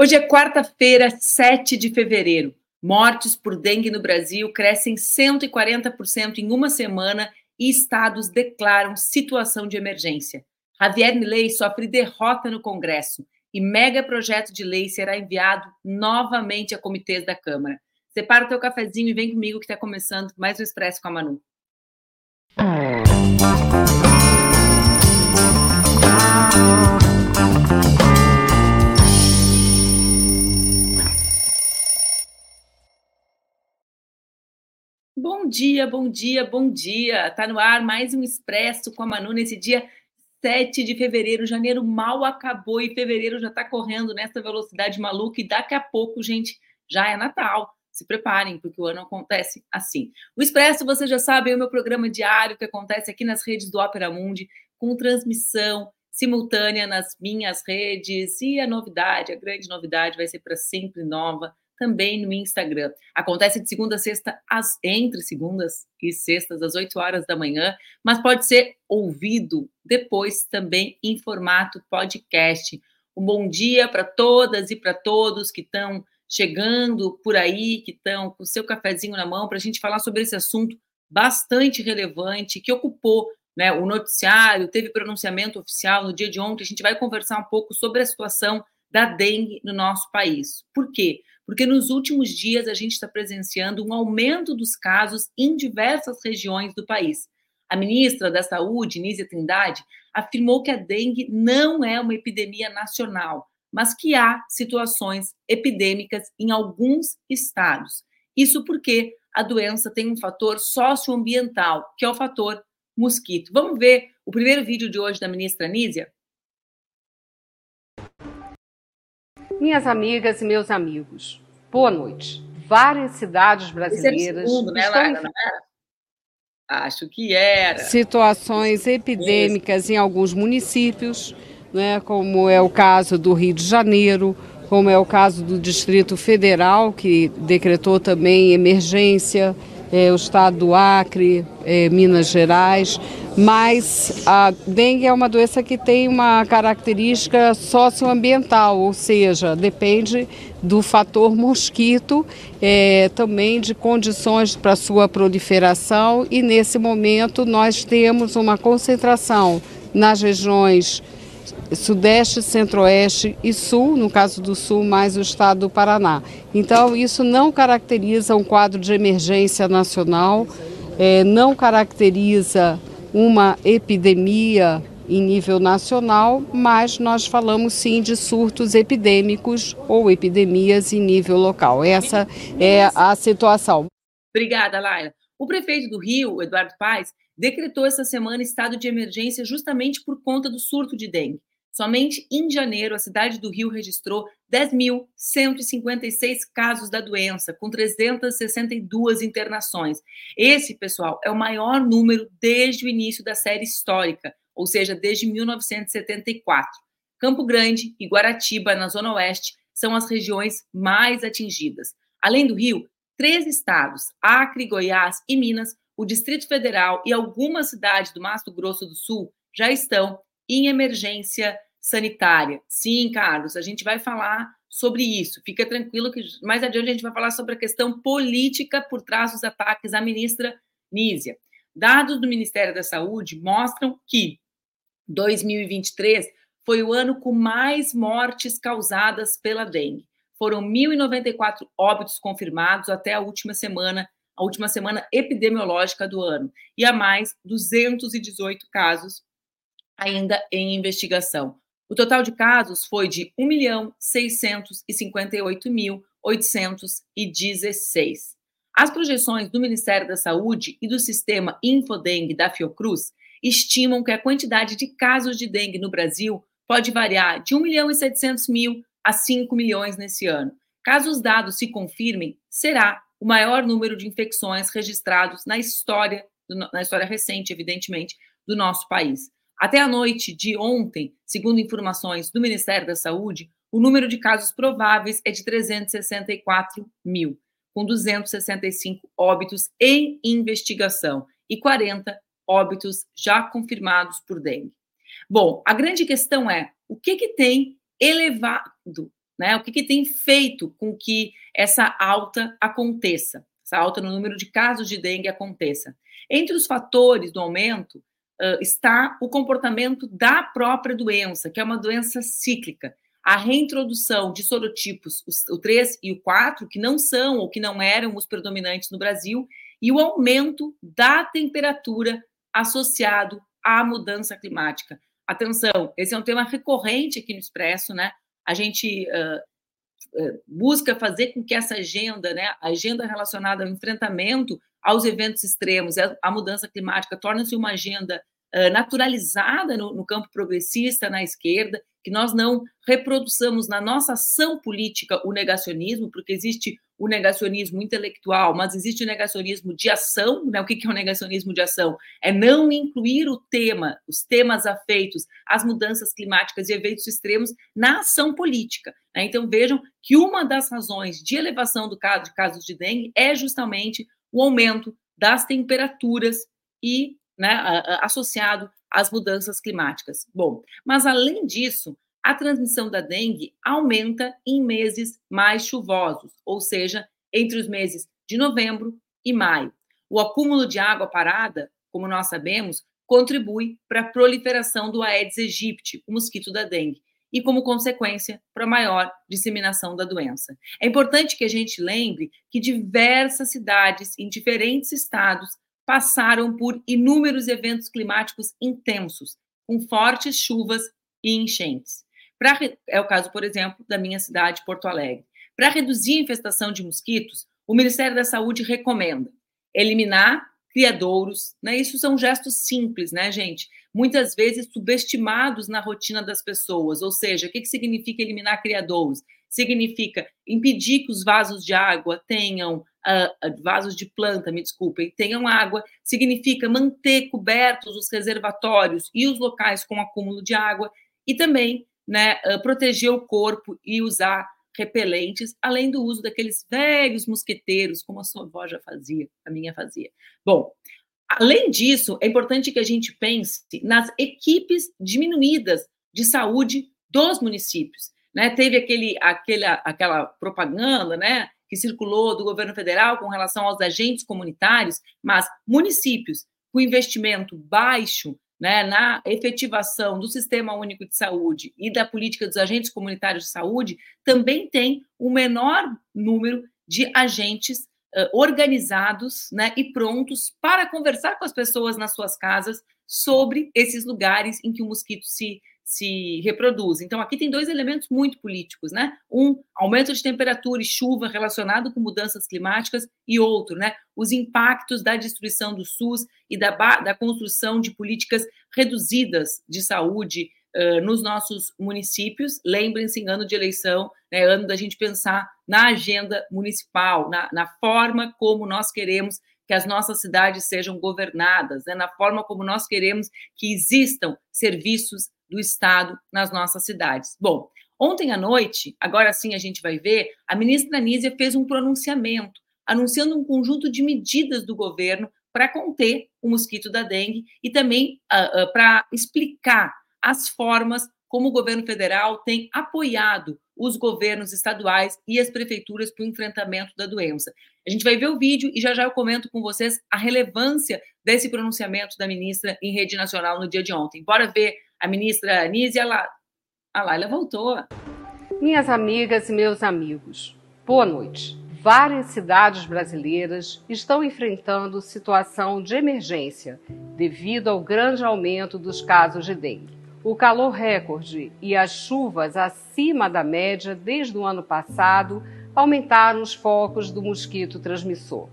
Hoje é quarta-feira, 7 de fevereiro. Mortes por dengue no Brasil crescem 140% em uma semana e estados declaram situação de emergência. Javier Milei sofre derrota no Congresso e mega projeto de lei será enviado novamente a comitês da Câmara. Separa o teu cafezinho e vem comigo que está começando mais um Expresso com a Manu. Bom dia, bom dia, bom dia. Tá no ar mais um Expresso com a Manu nesse dia 7 de fevereiro. Janeiro mal acabou e fevereiro já tá correndo nessa velocidade maluca e daqui a pouco, gente, já é Natal. Se preparem, porque o ano acontece assim. O Expresso, você já sabe, é o meu programa diário que acontece aqui nas redes do Opera Mundi, com transmissão simultânea nas minhas redes. E a novidade, a grande novidade, vai ser para sempre nova também no Instagram. Acontece de segunda a sexta, às, entre segundas e sextas, às 8 horas da manhã, mas pode ser ouvido depois também em formato podcast. Um bom dia para todas e para todos que estão chegando por aí, que estão com o seu cafezinho na mão, para a gente falar sobre esse assunto bastante relevante que ocupou né, o noticiário, teve pronunciamento oficial no dia de ontem. A gente vai conversar um pouco sobre a situação da dengue no nosso país. Por quê? Porque nos últimos dias a gente está presenciando um aumento dos casos em diversas regiões do país. A ministra da Saúde, Nízia Trindade, afirmou que a dengue não é uma epidemia nacional, mas que há situações epidêmicas em alguns estados. Isso porque a doença tem um fator socioambiental, que é o fator mosquito. Vamos ver o primeiro vídeo de hoje da ministra Nízia? Minhas amigas e meus amigos, boa noite. Várias cidades brasileiras. Esse é segundo, né, Lara, não era? Acho que era. Situações epidêmicas em alguns municípios, né, como é o caso do Rio de Janeiro, como é o caso do Distrito Federal, que decretou também emergência, é, o estado do Acre, é, Minas Gerais, mas a dengue é uma doença que tem uma característica socioambiental, ou seja, depende do fator mosquito, é, também de condições para sua proliferação, e nesse momento nós temos uma concentração nas regiões Sudeste, Centro-Oeste e Sul, no caso do Sul, mais o estado do Paraná. Então, isso não caracteriza um quadro de emergência nacional, é, não caracteriza uma epidemia em nível nacional, mas nós falamos sim de surtos epidêmicos ou epidemias em nível local. Essa é a situação. Obrigada, Laila. O prefeito do Rio, Eduardo Paes, decretou essa semana estado de emergência justamente por conta do surto de dengue. Somente em janeiro, a cidade do Rio registrou 10.156 casos da doença, com 362 internações. Esse, pessoal, é o maior número desde o início da série histórica, ou seja, desde 1974. Campo Grande e Guaratiba, na Zona Oeste, são as regiões mais atingidas. Além do Rio, três estados, Acre, Goiás e Minas, o Distrito Federal e algumas cidades do Mato Grosso do Sul já estão em emergência sanitária. Sim, Carlos, a gente vai falar sobre isso. Fica tranquilo que mais adiante a gente vai falar sobre a questão política por trás dos ataques à ministra Nízia. Dados do Ministério da Saúde mostram que 2023 foi o ano com mais mortes causadas pela dengue. Foram 1.094 óbitos confirmados até a última semana, a última semana epidemiológica do ano, e a mais 218 casos ainda em investigação. O total de casos foi de 1.658.816. As projeções do Ministério da Saúde e do sistema Infodengue da Fiocruz estimam que a quantidade de casos de dengue no Brasil pode variar de 1 milhão e 700 mil a 5 milhões nesse ano. Caso os dados se confirmem, será o maior número de infecções registrados na história, na história recente, evidentemente, do nosso país. Até a noite de ontem, segundo informações do Ministério da Saúde, o número de casos prováveis é de 364 mil, com 265 óbitos em investigação e 40 óbitos já confirmados por dengue. Bom, a grande questão é o que, que tem elevado né? O que, que tem feito com que essa alta aconteça, essa alta no número de casos de dengue aconteça? Entre os fatores do aumento uh, está o comportamento da própria doença, que é uma doença cíclica. A reintrodução de sorotipos, o 3 e o 4, que não são ou que não eram os predominantes no Brasil, e o aumento da temperatura associado à mudança climática. Atenção, esse é um tema recorrente aqui no Expresso, né? A gente busca fazer com que essa agenda, né, a agenda relacionada ao enfrentamento aos eventos extremos, a mudança climática, torne-se uma agenda naturalizada no, no campo progressista, na esquerda, que nós não reproduçamos na nossa ação política o negacionismo, porque existe o negacionismo intelectual, mas existe o negacionismo de ação. Né? O que é o negacionismo de ação? É não incluir o tema, os temas afeitos às mudanças climáticas e eventos extremos na ação política. Né? Então vejam que uma das razões de elevação do caso de casos de dengue é justamente o aumento das temperaturas e né, associado às mudanças climáticas. Bom, mas além disso, a transmissão da dengue aumenta em meses mais chuvosos, ou seja, entre os meses de novembro e maio. O acúmulo de água parada, como nós sabemos, contribui para a proliferação do Aedes aegypti, o mosquito da dengue, e, como consequência, para a maior disseminação da doença. É importante que a gente lembre que diversas cidades em diferentes estados passaram por inúmeros eventos climáticos intensos, com fortes chuvas e enchentes. Pra, é o caso, por exemplo, da minha cidade, Porto Alegre. Para reduzir a infestação de mosquitos, o Ministério da Saúde recomenda eliminar criadouros, né? Isso são gestos simples, né, gente? Muitas vezes subestimados na rotina das pessoas. Ou seja, o que, que significa eliminar criadouros? Significa impedir que os vasos de água tenham uh, vasos de planta, me desculpem, tenham água. Significa manter cobertos os reservatórios e os locais com acúmulo de água e também né, uh, proteger o corpo e usar repelentes, além do uso daqueles velhos mosqueteiros, como a sua avó já fazia, a minha fazia. Bom, além disso, é importante que a gente pense nas equipes diminuídas de saúde dos municípios. Né? Teve aquele, aquele, aquela propaganda né, que circulou do governo federal com relação aos agentes comunitários, mas municípios com investimento baixo né, na efetivação do Sistema Único de Saúde e da política dos agentes comunitários de saúde, também tem o um menor número de agentes uh, organizados né, e prontos para conversar com as pessoas nas suas casas sobre esses lugares em que o mosquito se se reproduz. Então, aqui tem dois elementos muito políticos, né? Um, aumento de temperatura e chuva relacionado com mudanças climáticas, e outro, né? Os impactos da destruição do SUS e da, da construção de políticas reduzidas de saúde uh, nos nossos municípios. Lembrem-se, em ano de eleição, né, ano da gente pensar na agenda municipal, na, na forma como nós queremos que as nossas cidades sejam governadas, né, na forma como nós queremos que existam serviços do Estado nas nossas cidades. Bom, ontem à noite, agora sim a gente vai ver, a ministra Anísia fez um pronunciamento anunciando um conjunto de medidas do governo para conter o mosquito da dengue e também uh, uh, para explicar as formas como o governo federal tem apoiado os governos estaduais e as prefeituras para o enfrentamento da doença. A gente vai ver o vídeo e já já eu comento com vocês a relevância desse pronunciamento da ministra em rede nacional no dia de ontem. Bora ver a ministra Anísia, lá, a Laila voltou. Minhas amigas e meus amigos, boa noite. Várias cidades brasileiras estão enfrentando situação de emergência devido ao grande aumento dos casos de dengue. O calor recorde e as chuvas acima da média desde o ano passado aumentaram os focos do mosquito transmissor.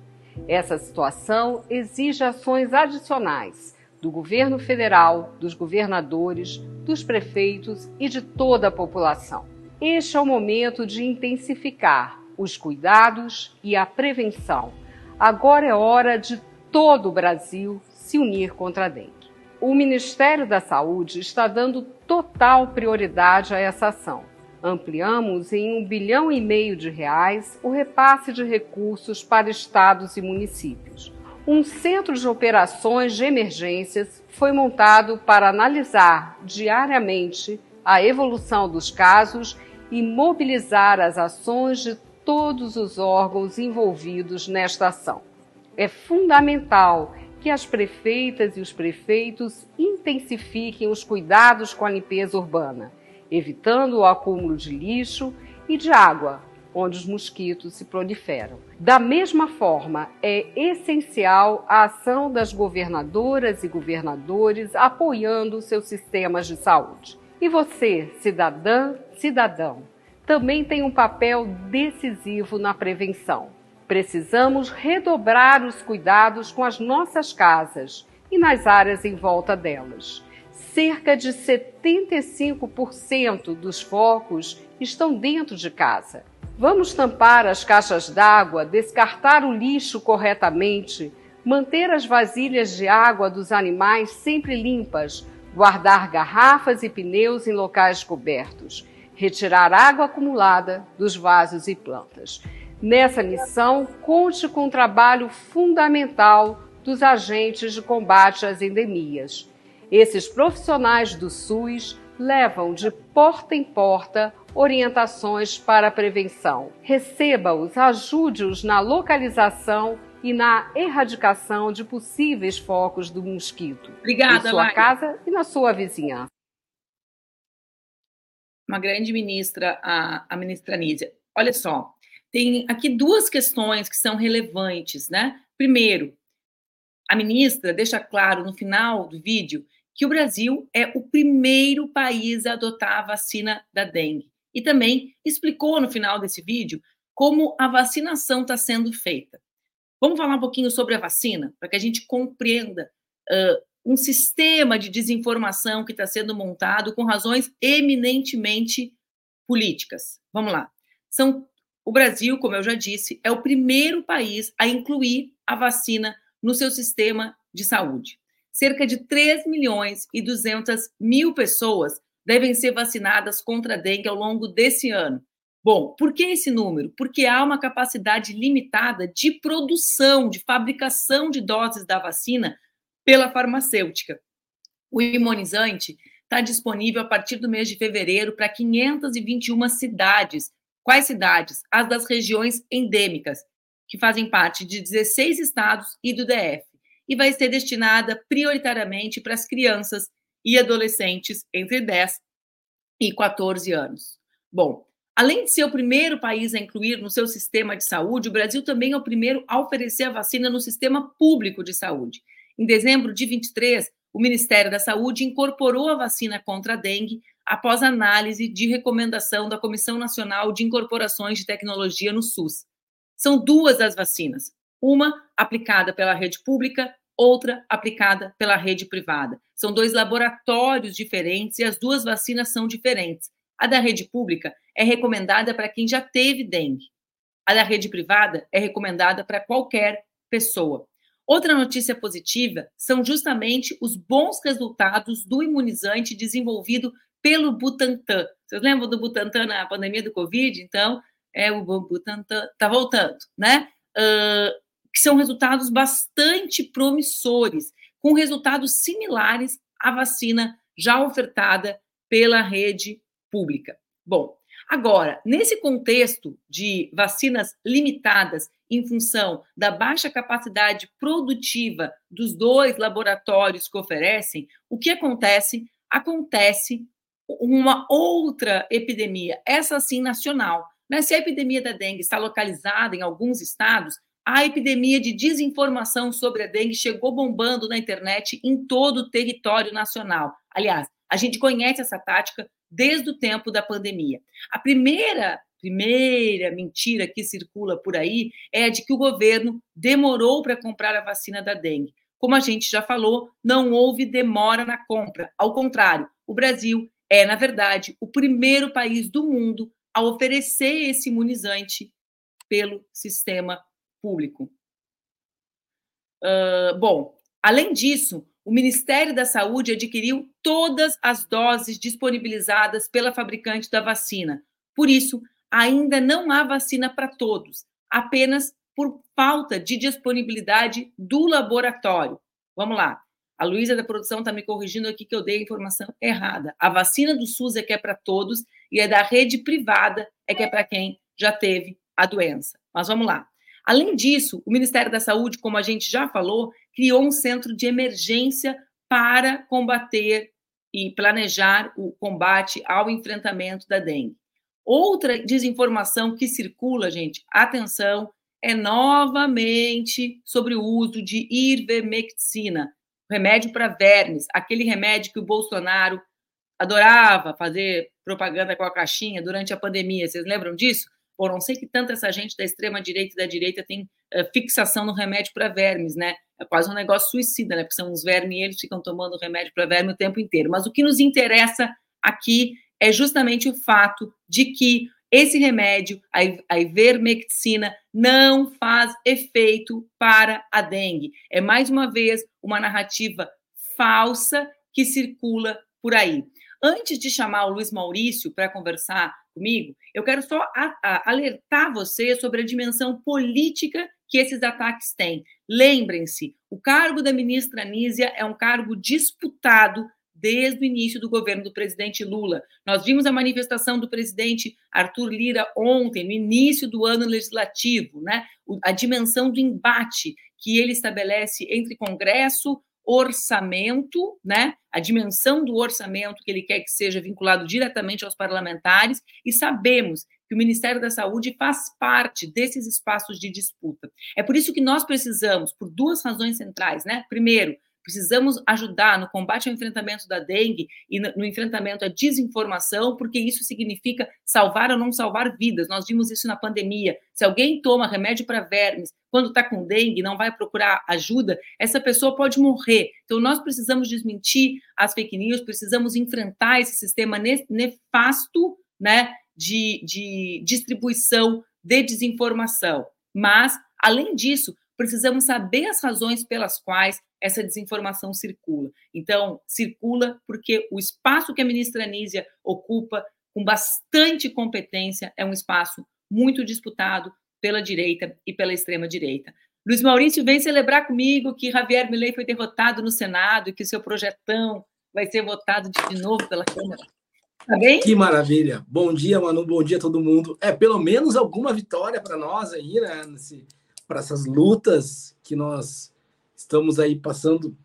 Essa situação exige ações adicionais do governo federal, dos governadores, dos prefeitos e de toda a população. Este é o momento de intensificar os cuidados e a prevenção. Agora é hora de todo o Brasil se unir contra a dengue. O Ministério da Saúde está dando total prioridade a essa ação. Ampliamos em um bilhão e meio de reais o repasse de recursos para estados e municípios um centro de operações de emergências foi montado para analisar diariamente a evolução dos casos e mobilizar as ações de todos os órgãos envolvidos nesta ação. É fundamental que as prefeitas e os prefeitos intensifiquem os cuidados com a limpeza urbana, evitando o acúmulo de lixo e de água, onde os mosquitos se proliferam. Da mesma forma, é essencial a ação das governadoras e governadores apoiando seus sistemas de saúde. E você, cidadã, cidadão, também tem um papel decisivo na prevenção. Precisamos redobrar os cuidados com as nossas casas e nas áreas em volta delas. Cerca de 75% dos focos estão dentro de casa Vamos tampar as caixas d'água, descartar o lixo corretamente, manter as vasilhas de água dos animais sempre limpas, guardar garrafas e pneus em locais cobertos, retirar água acumulada dos vasos e plantas. Nessa missão, conte com o trabalho fundamental dos agentes de combate às endemias. Esses profissionais do SUS levam de porta em porta orientações para a prevenção. Receba-os, ajude-os na localização e na erradicação de possíveis focos do mosquito. Obrigada, em sua casa e na sua vizinhança. Uma grande ministra, a, a ministra Nízia. Olha só, tem aqui duas questões que são relevantes, né? Primeiro, a ministra deixa claro no final do vídeo que o Brasil é o primeiro país a adotar a vacina da dengue e também explicou no final desse vídeo como a vacinação está sendo feita. Vamos falar um pouquinho sobre a vacina, para que a gente compreenda uh, um sistema de desinformação que está sendo montado com razões eminentemente políticas. Vamos lá. São, o Brasil, como eu já disse, é o primeiro país a incluir a vacina no seu sistema de saúde. Cerca de 3 milhões e 200 mil pessoas devem ser vacinadas contra a dengue ao longo desse ano. Bom, por que esse número? Porque há uma capacidade limitada de produção, de fabricação de doses da vacina pela farmacêutica. O imunizante está disponível a partir do mês de fevereiro para 521 cidades. Quais cidades? As das regiões endêmicas, que fazem parte de 16 estados e do DF. E vai ser destinada prioritariamente para as crianças e adolescentes entre 10 e 14 anos. Bom, além de ser o primeiro país a incluir no seu sistema de saúde, o Brasil também é o primeiro a oferecer a vacina no sistema público de saúde. Em dezembro de 23, o Ministério da Saúde incorporou a vacina contra a dengue após análise de recomendação da Comissão Nacional de Incorporações de Tecnologia no SUS. São duas as vacinas, uma aplicada pela rede pública outra aplicada pela rede privada. São dois laboratórios diferentes e as duas vacinas são diferentes. A da rede pública é recomendada para quem já teve dengue. A da rede privada é recomendada para qualquer pessoa. Outra notícia positiva são justamente os bons resultados do imunizante desenvolvido pelo Butantan. Vocês lembram do Butantan na pandemia do Covid? Então, é o Butantan está voltando, né? Uh, que são resultados bastante promissores, com resultados similares à vacina já ofertada pela rede pública. Bom, agora, nesse contexto de vacinas limitadas em função da baixa capacidade produtiva dos dois laboratórios que oferecem, o que acontece? Acontece uma outra epidemia, essa sim nacional. Né? Se a epidemia da dengue está localizada em alguns estados, a epidemia de desinformação sobre a dengue chegou bombando na internet em todo o território nacional. Aliás, a gente conhece essa tática desde o tempo da pandemia. A primeira primeira mentira que circula por aí é a de que o governo demorou para comprar a vacina da dengue. Como a gente já falou, não houve demora na compra. Ao contrário, o Brasil é, na verdade, o primeiro país do mundo a oferecer esse imunizante pelo sistema público. Uh, bom, além disso, o Ministério da Saúde adquiriu todas as doses disponibilizadas pela fabricante da vacina. Por isso, ainda não há vacina para todos, apenas por falta de disponibilidade do laboratório. Vamos lá. A Luísa da produção está me corrigindo aqui que eu dei a informação errada. A vacina do SUS é que é para todos e é da rede privada é que é para quem já teve a doença. Mas vamos lá. Além disso, o Ministério da Saúde, como a gente já falou, criou um centro de emergência para combater e planejar o combate ao enfrentamento da dengue. Outra desinformação que circula, gente, atenção, é novamente sobre o uso de ivermectina, remédio para vermes, aquele remédio que o Bolsonaro adorava fazer propaganda com a caixinha durante a pandemia. Vocês lembram disso? Bom, não sei que tanto essa gente da extrema direita e da direita tem uh, fixação no remédio para vermes, né? É quase um negócio suicida, né? Porque são os vermes e eles ficam tomando remédio para verme o tempo inteiro. Mas o que nos interessa aqui é justamente o fato de que esse remédio, a ivermectina, não faz efeito para a dengue. É mais uma vez uma narrativa falsa que circula por aí. Antes de chamar o Luiz Maurício para conversar comigo, eu quero só a, a, alertar você sobre a dimensão política que esses ataques têm. Lembrem-se, o cargo da ministra Anísia é um cargo disputado desde o início do governo do presidente Lula. Nós vimos a manifestação do presidente Arthur Lira ontem, no início do ano legislativo, né? A dimensão do embate que ele estabelece entre Congresso, orçamento, né? A dimensão do orçamento que ele quer que seja vinculado diretamente aos parlamentares, e sabemos que o Ministério da Saúde faz parte desses espaços de disputa. É por isso que nós precisamos, por duas razões centrais, né? Primeiro, Precisamos ajudar no combate ao enfrentamento da dengue e no enfrentamento à desinformação, porque isso significa salvar ou não salvar vidas. Nós vimos isso na pandemia. Se alguém toma remédio para vermes quando está com dengue, não vai procurar ajuda, essa pessoa pode morrer. Então, nós precisamos desmentir as fake news, precisamos enfrentar esse sistema nefasto né, de, de distribuição de desinformação. Mas, além disso, precisamos saber as razões pelas quais essa desinformação circula. Então, circula porque o espaço que a ministra Anísia ocupa, com bastante competência, é um espaço muito disputado pela direita e pela extrema-direita. Luiz Maurício, vem celebrar comigo que Javier Milei foi derrotado no Senado e que seu projetão vai ser votado de novo pela Câmara. Tá bem? Que maravilha. Bom dia, Manu. Bom dia a todo mundo. É, pelo menos alguma vitória para nós aí, né? Para essas lutas que nós Estamos aí passando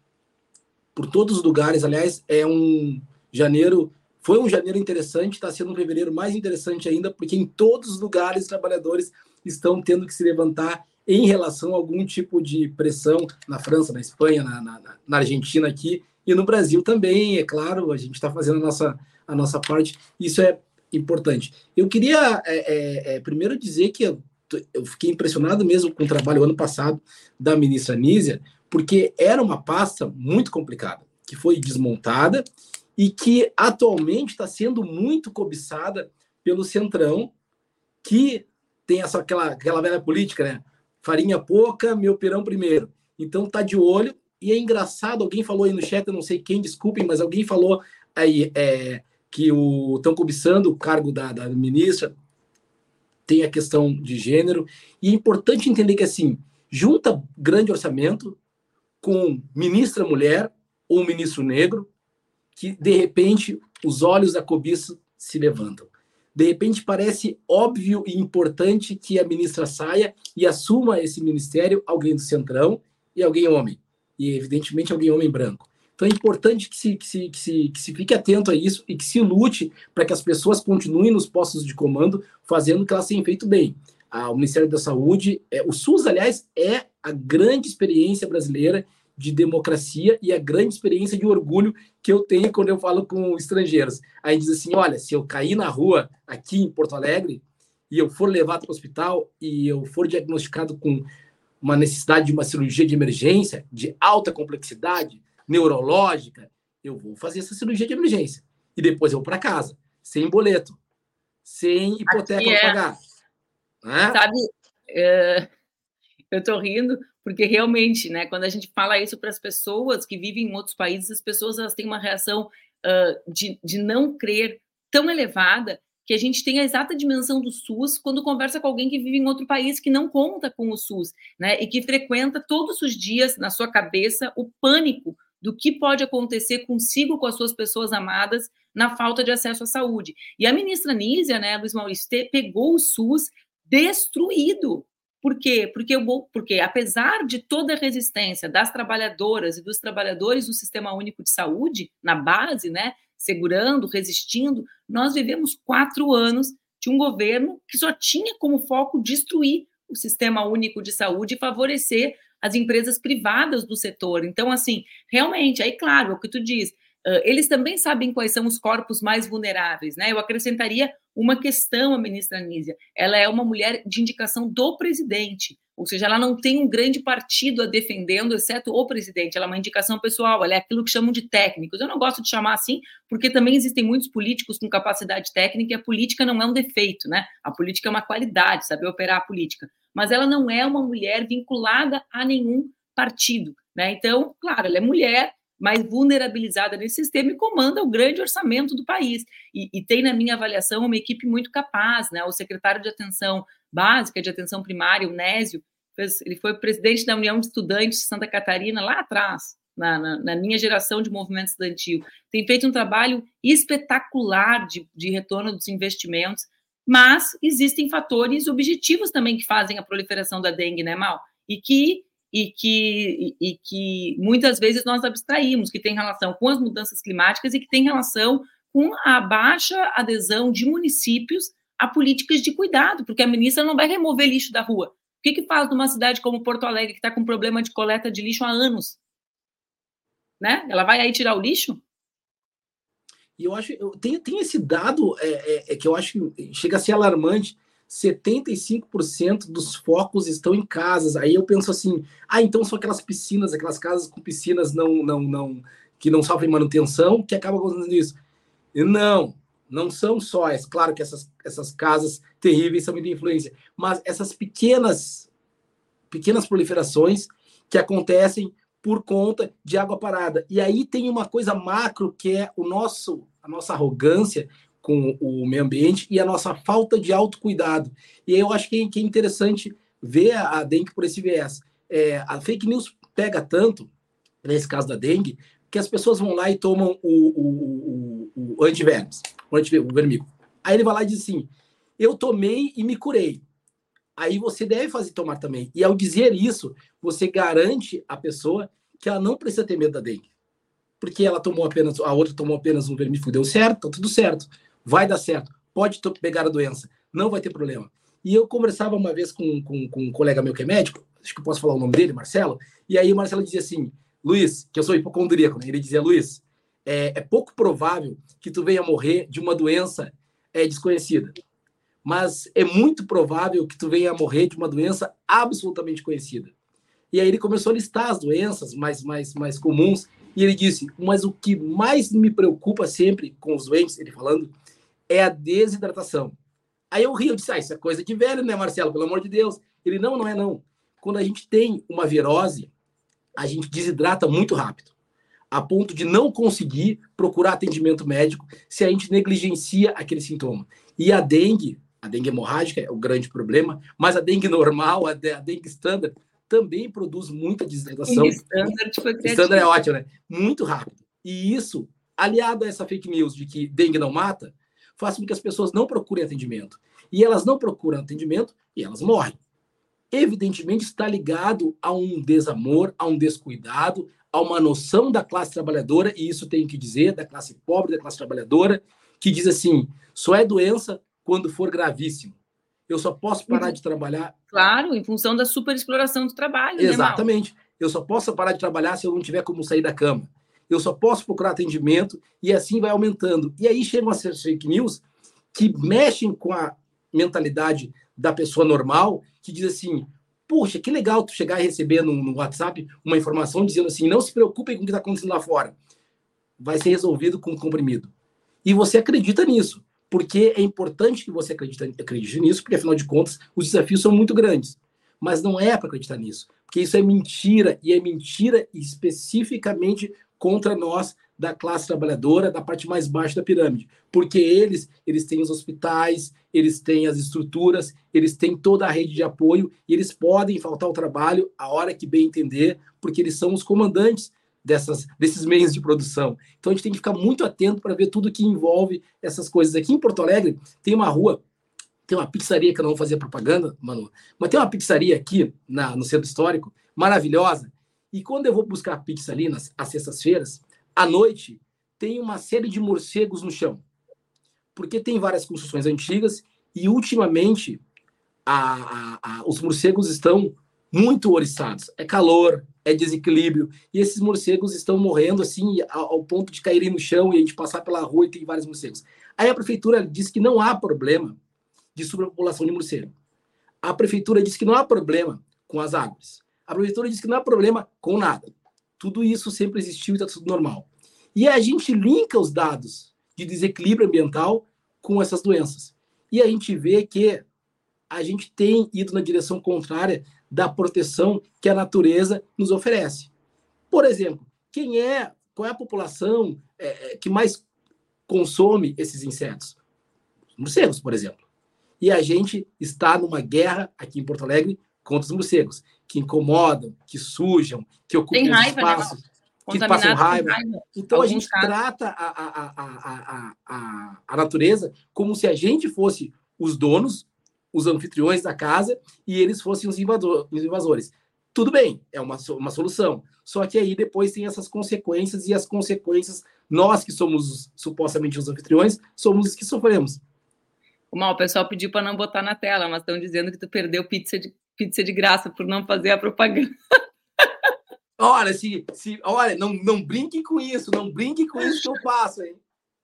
por todos os lugares. Aliás, é um janeiro, foi um janeiro interessante, está sendo um fevereiro mais interessante ainda, porque em todos os lugares trabalhadores estão tendo que se levantar em relação a algum tipo de pressão na França, na Espanha, na, na, na Argentina aqui e no Brasil também, é claro, a gente está fazendo a nossa, a nossa parte, isso é importante. Eu queria é, é, é, primeiro dizer que eu, eu fiquei impressionado mesmo com o trabalho ano passado da ministra Nízia, porque era uma pasta muito complicada, que foi desmontada e que atualmente está sendo muito cobiçada pelo Centrão, que tem essa, aquela, aquela velha política, né? Farinha pouca, meu pirão primeiro. Então tá de olho. E é engraçado, alguém falou aí no chat, eu não sei quem, desculpem, mas alguém falou aí é, que estão cobiçando o cargo da, da ministra, tem a questão de gênero. E é importante entender que, assim, junta grande orçamento, com ministra mulher ou ministro negro, que de repente os olhos da cobiça se levantam. De repente parece óbvio e importante que a ministra saia e assuma esse ministério alguém do centrão e alguém homem. E evidentemente alguém homem branco. Então é importante que se, que se, que se, que se fique atento a isso e que se lute para que as pessoas continuem nos postos de comando fazendo que elas têm feito bem. Ah, o Ministério da Saúde, é, o SUS, aliás, é a grande experiência brasileira de democracia e a grande experiência de orgulho que eu tenho quando eu falo com estrangeiros. Aí diz assim: olha, se eu cair na rua aqui em Porto Alegre e eu for levado para o hospital e eu for diagnosticado com uma necessidade de uma cirurgia de emergência de alta complexidade neurológica, eu vou fazer essa cirurgia de emergência e depois eu vou para casa, sem boleto, sem hipoteca para é... pagar. Né? Sabe, uh, eu estou rindo porque realmente, né, quando a gente fala isso para as pessoas que vivem em outros países, as pessoas elas têm uma reação uh, de, de não crer tão elevada que a gente tem a exata dimensão do SUS quando conversa com alguém que vive em outro país que não conta com o SUS, né, e que frequenta todos os dias na sua cabeça o pânico do que pode acontecer consigo, com as suas pessoas amadas, na falta de acesso à saúde. E a ministra Nízia, né, Luiz Maurício, pegou o SUS destruído. Por quê? Porque, porque, apesar de toda a resistência das trabalhadoras e dos trabalhadores do Sistema Único de Saúde, na base, né, segurando, resistindo, nós vivemos quatro anos de um governo que só tinha como foco destruir o Sistema Único de Saúde e favorecer as empresas privadas do setor. Então, assim, realmente, aí, claro, é o que tu diz, eles também sabem quais são os corpos mais vulneráveis, né? Eu acrescentaria uma questão à ministra Nízia. Ela é uma mulher de indicação do presidente, ou seja, ela não tem um grande partido a defendendo, exceto o presidente. Ela é uma indicação pessoal, ela é aquilo que chamam de técnicos. Eu não gosto de chamar assim, porque também existem muitos políticos com capacidade técnica e a política não é um defeito, né? A política é uma qualidade, saber operar a política. Mas ela não é uma mulher vinculada a nenhum partido, né? Então, claro, ela é mulher, mais vulnerabilizada nesse sistema e comanda o grande orçamento do país. E, e, tem, na minha avaliação, uma equipe muito capaz, né? O secretário de Atenção Básica, de Atenção Primária, o Nésio, fez, ele foi presidente da União de Estudantes de Santa Catarina lá atrás, na, na, na, minha geração de movimento estudantil. Tem feito um trabalho espetacular de, de retorno dos investimentos, mas existem fatores objetivos também que fazem a proliferação da dengue, né, Mal? E que e que, e, que muitas vezes nós abstraímos, que tem relação com as mudanças climáticas e que tem relação com a baixa adesão de municípios a políticas de cuidado, porque a ministra não vai remover lixo da rua. O que, que faz numa cidade como Porto Alegre, que está com problema de coleta de lixo há anos? Né? Ela vai aí tirar o lixo? E eu acho, eu, tem, tem esse dado é, é, é que eu acho que chega a ser alarmante. 75% dos focos estão em casas. Aí eu penso assim, ah, então são aquelas piscinas, aquelas casas com piscinas não, não, não, que não sofrem manutenção, que acabam acontecendo isso. Não, não são só, é claro que essas, essas casas terríveis são de influência, mas essas pequenas, pequenas proliferações que acontecem por conta de água parada. E aí tem uma coisa macro que é o nosso, a nossa arrogância com o meio ambiente e a nossa falta de autocuidado. E eu acho que é, interessante ver a dengue por esse viés. É, a fake news pega tanto, nesse caso da dengue, que as pessoas vão lá e tomam o, o, o, antivermes, o, o vermigo. Aí ele vai lá e diz assim: Eu tomei e me curei. Aí você deve fazer tomar também. E ao dizer isso, você garante a pessoa que ela não precisa ter medo da dengue. Porque ela tomou apenas, a outra tomou apenas um vermífugo, deu certo, tá tudo certo vai dar certo, pode pegar a doença, não vai ter problema. E eu conversava uma vez com, com, com um colega meu que é médico, acho que eu posso falar o nome dele, Marcelo, e aí o Marcelo dizia assim, Luiz, que eu sou hipocondríaco, né? ele dizia, Luiz, é, é, pouco provável que tu venha morrer de uma doença é, desconhecida, mas é muito provável que tu venha morrer de uma doença absolutamente conhecida. E aí ele começou a listar as doenças mais, mais, mais comuns, e ele disse, mas o que mais me preocupa sempre com os doentes, ele falando, é a desidratação. Aí eu ri, eu disse, ah, isso é coisa de velho, né, Marcelo? Pelo amor de Deus. Ele, não, não é não. Quando a gente tem uma virose, a gente desidrata muito rápido, a ponto de não conseguir procurar atendimento médico se a gente negligencia aquele sintoma. E a dengue, a dengue hemorrágica é o grande problema, mas a dengue normal, a dengue standard, também produz muita desidratação. Standard, standard é ótimo, né? Muito rápido. E isso, aliado a essa fake news de que dengue não mata, faz com que as pessoas não procurem atendimento. E elas não procuram atendimento e elas morrem. Evidentemente está ligado a um desamor, a um descuidado, a uma noção da classe trabalhadora, e isso tenho que dizer, da classe pobre, da classe trabalhadora, que diz assim: só é doença quando for gravíssimo. Eu só posso parar de trabalhar. Claro, em função da superexploração do trabalho. Né, Exatamente. Né, eu só posso parar de trabalhar se eu não tiver como sair da cama eu só posso procurar atendimento e assim vai aumentando. E aí chegam as fake news que mexem com a mentalidade da pessoa normal, que diz assim: Poxa, que legal tu chegar e receber no, no WhatsApp uma informação dizendo assim: não se preocupem com o que está acontecendo lá fora. Vai ser resolvido com comprimido. E você acredita nisso, porque é importante que você acredite, acredite nisso, porque afinal de contas os desafios são muito grandes. Mas não é para acreditar nisso, porque isso é mentira, e é mentira especificamente contra nós da classe trabalhadora, da parte mais baixa da pirâmide, porque eles, eles têm os hospitais, eles têm as estruturas, eles têm toda a rede de apoio e eles podem faltar o trabalho a hora que bem entender, porque eles são os comandantes dessas, desses meios de produção. Então a gente tem que ficar muito atento para ver tudo que envolve essas coisas. Aqui em Porto Alegre tem uma rua, tem uma pizzaria que eu não vou fazer propaganda, Manu, mas tem uma pizzaria aqui na, no centro histórico, maravilhosa. E quando eu vou buscar pizza ali nas às sextas-feiras, à noite, tem uma série de morcegos no chão. Porque tem várias construções antigas e ultimamente a, a, a, os morcegos estão muito oriçados. É calor, é desequilíbrio. E esses morcegos estão morrendo assim ao, ponto de caírem no chão e a gente passar pela rua e tem vários morcegos. Aí a prefeitura diz que não há problema de superpopulação de morcego. A prefeitura diz que não há problema com as árvores. A prefeitura diz que não há problema com nada. Tudo isso sempre existiu e está tudo normal. E a gente linka os dados de desequilíbrio ambiental com essas doenças. E a gente vê que a gente tem ido na direção contrária da proteção que a natureza nos oferece. Por exemplo, quem é, qual é a população é, é que mais consome esses insetos? Os morcegos, por exemplo. E a gente está numa guerra aqui em Porto Alegre contra os morcegos, que incomodam, que sujam, que ocupam raiva, né, espaços, né? que passam raiva. raiva. Então Alguns a gente casos. trata a, a, a, a, a natureza como se a gente fosse os donos os anfitriões da casa e eles fossem os, invador, os invasores. Tudo bem, é uma, uma solução. Só que aí depois tem essas consequências, e as consequências, nós que somos supostamente os anfitriões, somos os que sofremos. O mal, o pessoal pediu para não botar na tela, mas estão dizendo que tu perdeu pizza de, pizza de graça por não fazer a propaganda. Olha, se, se, olha não, não brinque com isso, não brinque com isso que eu faço, hein?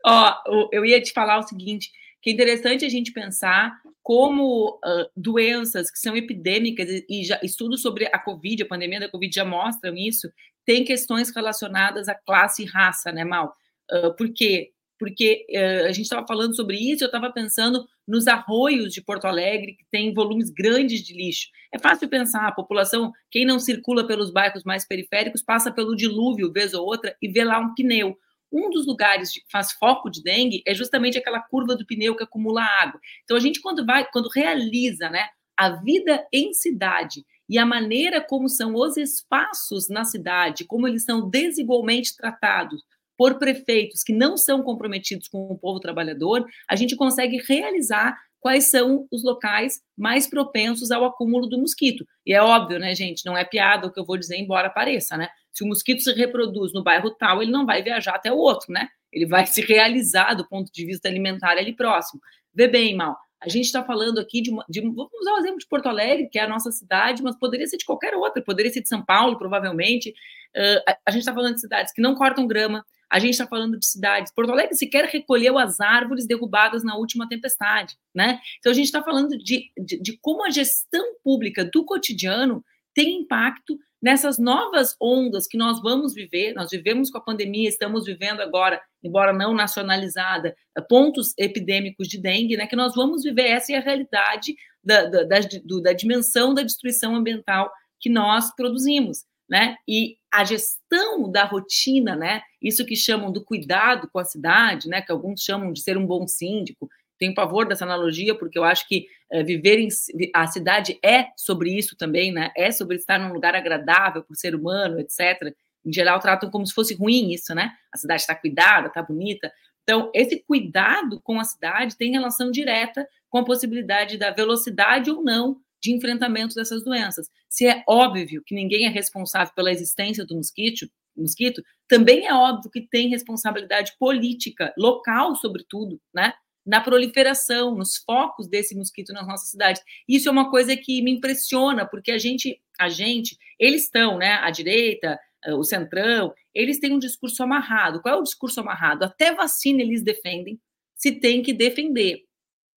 Ó, eu ia te falar o seguinte, que é interessante a gente pensar como uh, doenças que são epidêmicas e já estudos sobre a Covid, a pandemia da Covid já mostram isso, tem questões relacionadas à classe e raça, né, Mal? Uh, por quê? Porque uh, a gente estava falando sobre isso, eu estava pensando nos arroios de Porto Alegre, que tem volumes grandes de lixo. É fácil pensar, a população, quem não circula pelos bairros mais periféricos, passa pelo dilúvio, vez ou outra, e vê lá um pneu. Um dos lugares que faz foco de dengue é justamente aquela curva do pneu que acumula água. Então a gente quando vai, quando realiza, né, a vida em cidade e a maneira como são os espaços na cidade, como eles são desigualmente tratados por prefeitos que não são comprometidos com o povo trabalhador, a gente consegue realizar quais são os locais mais propensos ao acúmulo do mosquito. E é óbvio, né, gente? Não é piada o que eu vou dizer, embora pareça, né? Se o mosquito se reproduz no bairro tal, ele não vai viajar até o outro, né? Ele vai se realizar do ponto de vista alimentar ali próximo. Vê bem, mal. A gente está falando aqui de, de, Vamos usar o exemplo de Porto Alegre, que é a nossa cidade, mas poderia ser de qualquer outra, poderia ser de São Paulo, provavelmente. Uh, a, a gente está falando de cidades que não cortam grama, a gente está falando de cidades. Porto Alegre sequer recolheu as árvores derrubadas na última tempestade, né? Então a gente está falando de, de, de, como a gestão pública do cotidiano tem impacto nessas novas ondas que nós vamos viver. Nós vivemos com a pandemia, estamos vivendo agora, embora não nacionalizada, pontos epidêmicos de dengue, né? Que nós vamos viver. Essa é a realidade da, da, da, da dimensão da destruição ambiental que nós produzimos né? E a gestão da rotina, né? Isso que chamam do cuidado com a cidade, né? Que alguns chamam de ser um bom síndico. Tenho pavor dessa analogia porque eu acho que é, viver em a cidade é sobre isso também, né? É sobre estar num lugar agradável para o ser humano, etc. Em geral tratam como se fosse ruim isso, né? A cidade está cuidada, está bonita. Então, esse cuidado com a cidade tem relação direta com a possibilidade da velocidade ou não de enfrentamento dessas doenças. Se é óbvio que ninguém é responsável pela existência do mosquito, mosquito, também é óbvio que tem responsabilidade política, local, sobretudo, né? Na proliferação, nos focos desse mosquito nas nossas cidades. Isso é uma coisa que me impressiona, porque a gente, a gente, eles estão, né? A direita, eh, o centrão, eles têm um discurso amarrado. Qual é o discurso amarrado? Até vacina eles defendem, se tem que defender,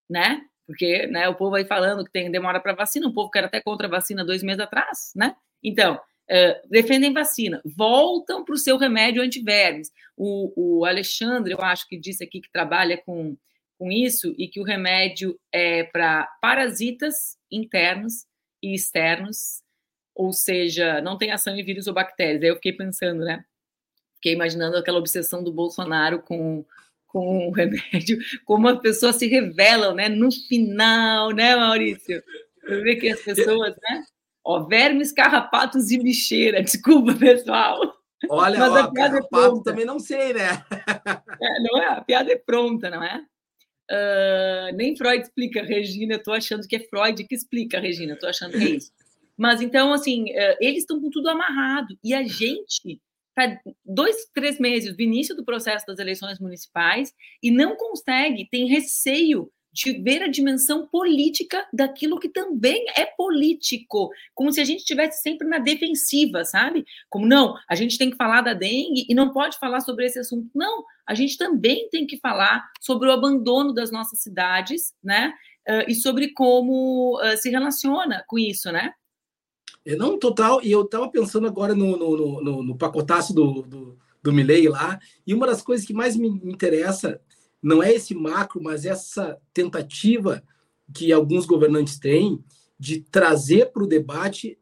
né? porque né, o povo vai falando que tem demora para vacina, o povo que era até contra a vacina dois meses atrás, né? Então, uh, defendem vacina, voltam para o seu remédio antivermes. O, o Alexandre, eu acho que disse aqui que trabalha com, com isso e que o remédio é para parasitas internos e externos, ou seja, não tem ação em vírus ou bactérias. Aí eu fiquei pensando, né? Fiquei imaginando aquela obsessão do Bolsonaro com com o remédio, como as pessoas se revelam, né? No final, né, Maurício? Você vê que as pessoas, né? Ó, vermes, carrapatos e bicheira. Desculpa, pessoal. Olha, Mas ó, a piada é pronta. também não sei, né? É, não é? A piada é pronta, não é? Uh, nem Freud explica, Regina. Eu tô achando que é Freud que explica, Regina. Eu tô achando que é isso. Mas então, assim, uh, eles estão com tudo amarrado. E a gente está dois, três meses do início do processo das eleições municipais e não consegue, tem receio de ver a dimensão política daquilo que também é político, como se a gente estivesse sempre na defensiva, sabe? Como não, a gente tem que falar da dengue e não pode falar sobre esse assunto. Não, a gente também tem que falar sobre o abandono das nossas cidades, né? Uh, e sobre como uh, se relaciona com isso, né? É, não, total. E eu estava pensando agora no, no, no, no pacotaço do, do, do Milley lá, e uma das coisas que mais me interessa não é esse macro, mas essa tentativa que alguns governantes têm de trazer para o debate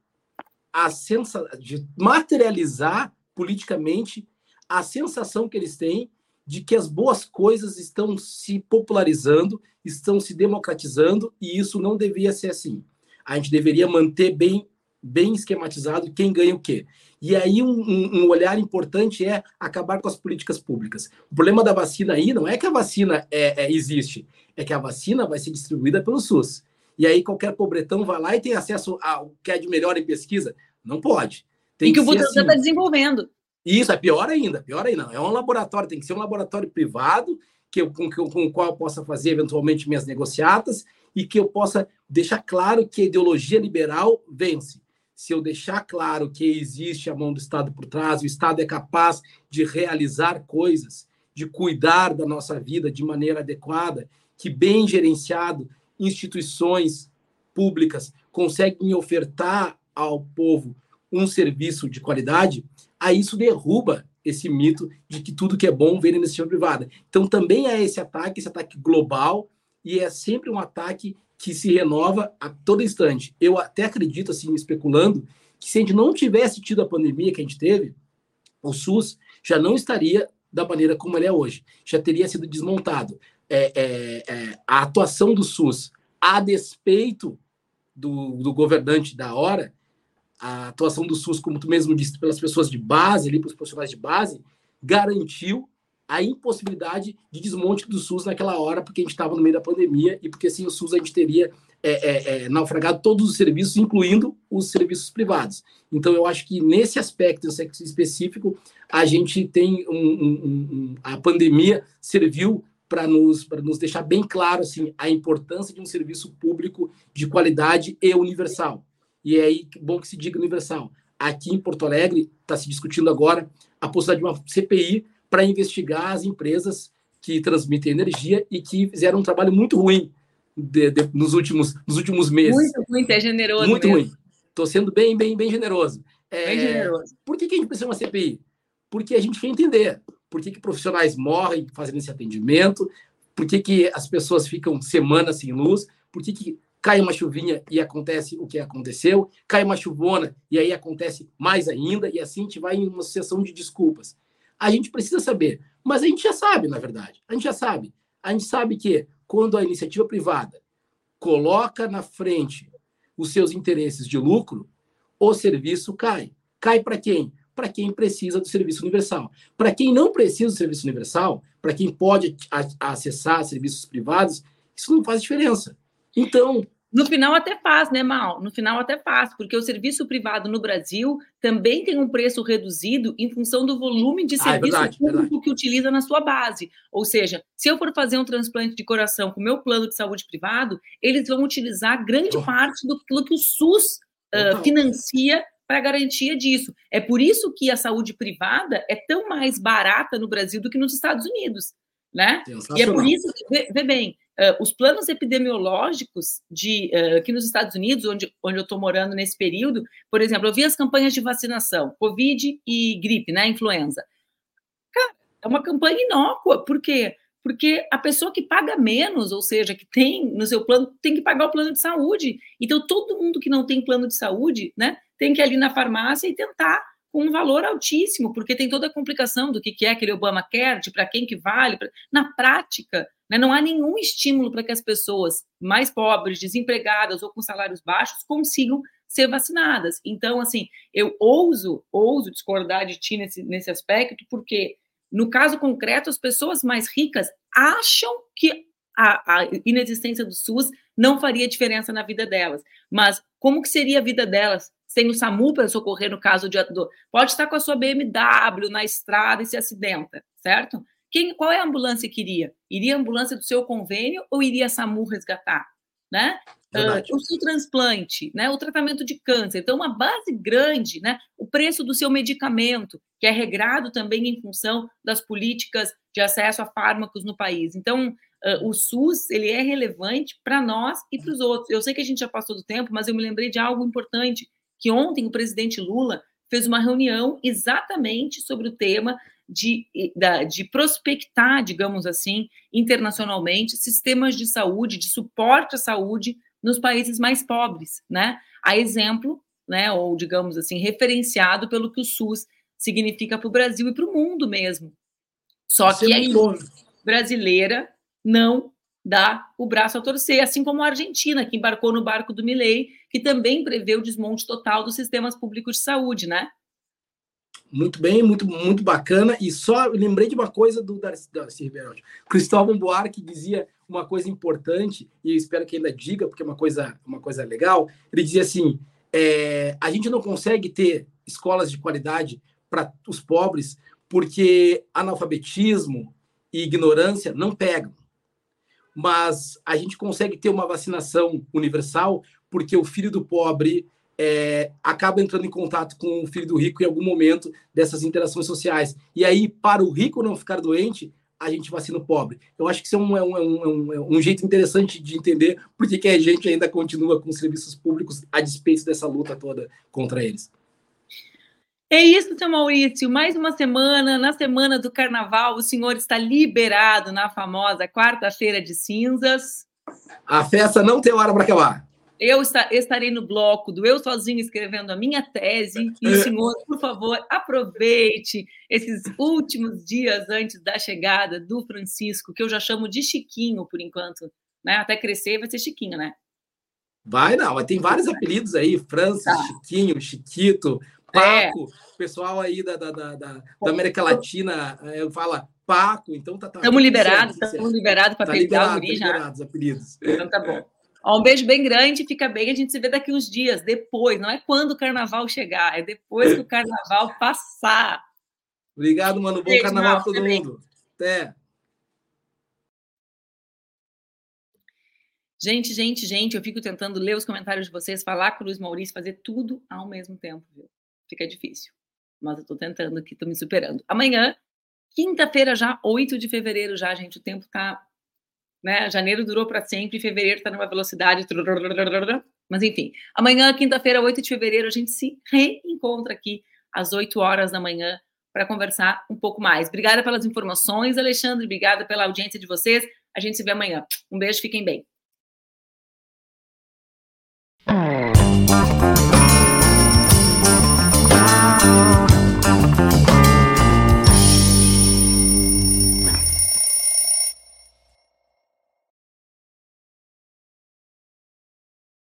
a sensação, de materializar politicamente a sensação que eles têm de que as boas coisas estão se popularizando, estão se democratizando, e isso não deveria ser assim. A gente deveria manter bem bem esquematizado quem ganha o quê. E aí um, um, olhar importante é acabar com as políticas públicas. O problema da vacina aí não é que a vacina é, é, existe, é que a vacina vai ser distribuída pelo SUS. E aí qualquer pobretão vai lá e tem acesso ao que é de melhor em pesquisa? Não pode. Tem e que, que o Butantan está assim. desenvolvendo. Isso, é pior ainda, pior ainda. É um laboratório, tem que ser um laboratório privado que eu, com, com o qual eu possa fazer eventualmente minhas negociatas e que eu possa deixar claro que a ideologia liberal vence se eu deixar claro que existe a mão do Estado por trás, o Estado é capaz de realizar coisas, de cuidar da nossa vida de maneira adequada, que bem gerenciado, instituições públicas conseguem ofertar ao povo um serviço de qualidade, aí isso derruba esse mito de que tudo que é bom vem na iniciativa privada. Então também é esse ataque, esse ataque global, e é sempre um ataque que se renova a todo instante. Eu até acredito, assim, especulando, que se a gente não tivesse tido a pandemia que a gente teve, o SUS já não estaria da maneira como ele é hoje, já teria sido desmontado. É, é, é, a atuação do SUS, a despeito do, do governante da hora, a atuação do SUS, como tu mesmo disse, pelas pessoas de base, ali, para os profissionais de base, garantiu a impossibilidade de desmonte do SUS naquela hora, porque a gente estava no meio da pandemia e porque sem o SUS a gente teria é, é, é, naufragado todos os serviços, incluindo os serviços privados. Então, eu acho que nesse aspecto específico, a gente tem um, um, um, a pandemia serviu para nos, nos deixar bem claro assim, a importância de um serviço público de qualidade e universal. E é aí bom que se diga universal. Aqui em Porto Alegre está se discutindo agora a possibilidade de uma CPI para investigar as empresas que transmitem energia e que fizeram um trabalho muito ruim de, de, nos, últimos, nos últimos meses. Muito ruim, é generoso. Muito mesmo. ruim. Estou sendo bem, bem, bem generoso. É, bem generoso. Por que, que a gente precisa de uma CPI? Porque a gente quer entender por que, que profissionais morrem fazendo esse atendimento, por que, que as pessoas ficam semanas sem luz, por que, que cai uma chuvinha e acontece o que aconteceu, cai uma chuvona e aí acontece mais ainda, e assim a gente vai em uma sucessão de desculpas. A gente precisa saber, mas a gente já sabe, na verdade. A gente já sabe. A gente sabe que quando a iniciativa privada coloca na frente os seus interesses de lucro, o serviço cai. Cai para quem? Para quem precisa do serviço universal. Para quem não precisa do serviço universal, para quem pode acessar serviços privados, isso não faz diferença. Então, no final até faz, né, Mal? No final até faz, porque o serviço privado no Brasil também tem um preço reduzido em função do volume de serviço ah, é verdade, público verdade. que utiliza na sua base. Ou seja, se eu for fazer um transplante de coração com o meu plano de saúde privado, eles vão utilizar grande oh. parte do que o SUS uh, financia para garantia disso. É por isso que a saúde privada é tão mais barata no Brasil do que nos Estados Unidos, né? E é por isso que, vê, vê bem, Uh, os planos epidemiológicos de uh, aqui nos Estados Unidos, onde, onde eu estou morando nesse período, por exemplo, eu vi as campanhas de vacinação, Covid e gripe, né, influenza. Cara, é uma campanha inócua, por quê? Porque a pessoa que paga menos, ou seja, que tem no seu plano, tem que pagar o plano de saúde. Então, todo mundo que não tem plano de saúde, né, tem que ir ali na farmácia e tentar com um valor altíssimo, porque tem toda a complicação do que é aquele Obamacare, para quem que vale. Pra... Na prática, né, não há nenhum estímulo para que as pessoas mais pobres, desempregadas ou com salários baixos consigam ser vacinadas. Então, assim, eu ouso, ouso discordar de ti nesse, nesse aspecto, porque no caso concreto, as pessoas mais ricas acham que a, a, inexistência do SUS não faria diferença na vida delas. Mas como que seria a vida delas sem o SAMU para socorrer no caso de pode estar com a sua BMW na estrada e se acidenta, certo? Quem, qual é a ambulância que iria? Iria a ambulância do seu convênio ou iria a SAMU resgatar? Né? Uh, o seu transplante, né? o tratamento de câncer. Então, uma base grande, né? o preço do seu medicamento, que é regrado também em função das políticas de acesso a fármacos no país. Então, uh, o SUS ele é relevante para nós e para os outros. Eu sei que a gente já passou do tempo, mas eu me lembrei de algo importante, que ontem o presidente Lula fez uma reunião exatamente sobre o tema de, de prospectar, digamos assim, internacionalmente, sistemas de saúde, de suporte à saúde nos países mais pobres, né? A exemplo, né, ou digamos assim, referenciado pelo que o SUS significa para o Brasil e para o mundo mesmo. Só Você que a brasileira não dá o braço a torcer, assim como a Argentina, que embarcou no barco do Milley, que também prevê o desmonte total dos sistemas públicos de saúde, né? Muito bem, muito, muito bacana. E só lembrei de uma coisa do Darcy, Darcy Ribeiro. Cristóvão Buarque dizia uma coisa importante, e espero que ainda diga, porque é uma coisa, uma coisa legal. Ele dizia assim: é, a gente não consegue ter escolas de qualidade para os pobres porque analfabetismo e ignorância não pegam. Mas a gente consegue ter uma vacinação universal porque o filho do pobre é, acaba entrando em contato com o filho do rico em algum momento dessas interações sociais. E aí, para o rico não ficar doente, a gente vacina o pobre. Eu acho que isso é um, é um, é um, é um jeito interessante de entender por que a gente ainda continua com serviços públicos a despeito dessa luta toda contra eles. É isso, seu Maurício. Mais uma semana, na semana do carnaval, o senhor está liberado na famosa quarta-feira de cinzas. A festa não tem hora para acabar. Eu estarei no bloco do Eu Sozinho escrevendo a minha tese. E o é. senhor, por favor, aproveite esses últimos dias antes da chegada do Francisco, que eu já chamo de Chiquinho por enquanto. Né? Até crescer vai ser Chiquinho, né? Vai não, mas tem vários apelidos aí: Francis, tá. Chiquinho, Chiquito, Paco. É. Pessoal aí da, da, da, da, América Latina é, fala Paco, então tá. Estamos tá, liberados, estamos liberados para tá apelidar o guri já. Liberados, apelidos. Então tá bom. Ó, um beijo bem grande, fica bem. A gente se vê daqui uns dias, depois. Não é quando o carnaval chegar, é depois que o carnaval passar. Obrigado, mano. Bom beijo, carnaval para todo mundo. Até. Gente, gente, gente, eu fico tentando ler os comentários de vocês, falar com o Luiz Maurício, fazer tudo ao mesmo tempo, viu? Fica difícil. Mas eu tô tentando aqui, tô me superando. Amanhã, quinta-feira já, 8 de fevereiro já, gente, o tempo tá né? Janeiro durou para sempre, fevereiro está numa velocidade. Mas enfim, amanhã, quinta-feira, 8 de fevereiro, a gente se reencontra aqui às 8 horas da manhã para conversar um pouco mais. Obrigada pelas informações, Alexandre. Obrigada pela audiência de vocês. A gente se vê amanhã. Um beijo, fiquem bem.